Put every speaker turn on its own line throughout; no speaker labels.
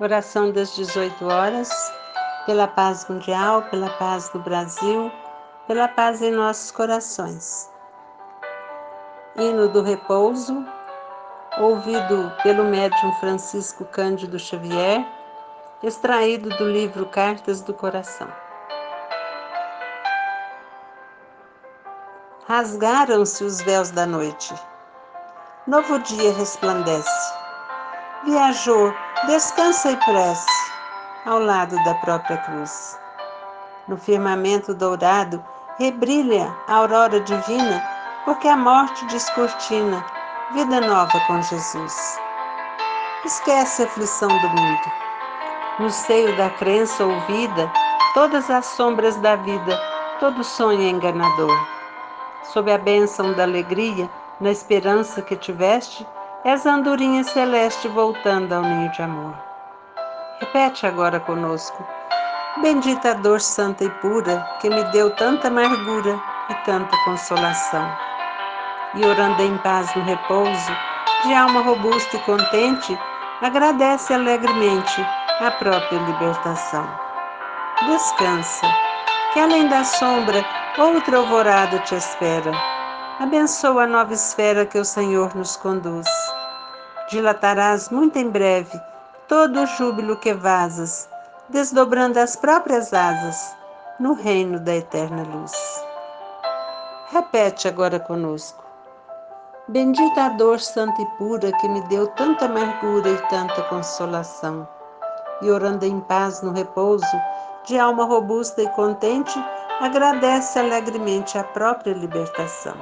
Oração das 18 horas, pela paz mundial, pela paz do Brasil, pela paz em nossos corações. Hino do repouso, ouvido pelo médium Francisco Cândido Xavier, extraído do livro Cartas do Coração. Rasgaram-se os véus da noite. Novo dia resplandece. Viajou Descansa e prece ao lado da própria cruz. No firmamento dourado rebrilha a aurora divina, porque a morte descortina vida nova com Jesus. Esquece a aflição do mundo. No seio da crença ouvida, todas as sombras da vida, todo sonho é enganador. Sob a bênção da alegria, na esperança que tiveste, És a andorinha celeste voltando ao ninho de amor. Repete agora conosco. Bendita dor santa e pura que me deu tanta amargura e tanta consolação. E orando em paz no repouso, de alma robusta e contente, agradece alegremente a própria libertação. Descansa, que além da sombra outra alvorada te espera Abençoa a nova esfera que o Senhor nos conduz. Dilatarás muito em breve todo o júbilo que vazas, desdobrando as próprias asas no reino da eterna luz. Repete agora conosco. Bendita a dor santa e pura que me deu tanta amargura e tanta consolação. E orando em paz no repouso, de alma robusta e contente, agradece alegremente a própria libertação.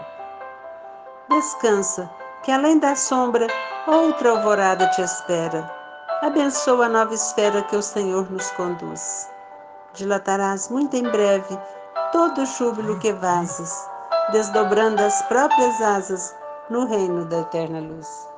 Descansa, que além da sombra, outra alvorada te espera. Abençoa a nova esfera que o Senhor nos conduz. Dilatarás muito em breve todo o júbilo que vazas, desdobrando as próprias asas no reino da eterna luz.